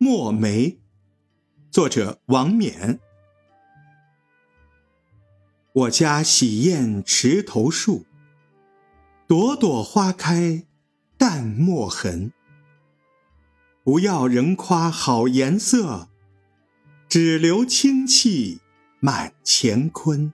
墨梅。作者王冕。我家洗砚池头树朵朵花开淡墨痕。不要人夸好颜色只留清气满乾坤。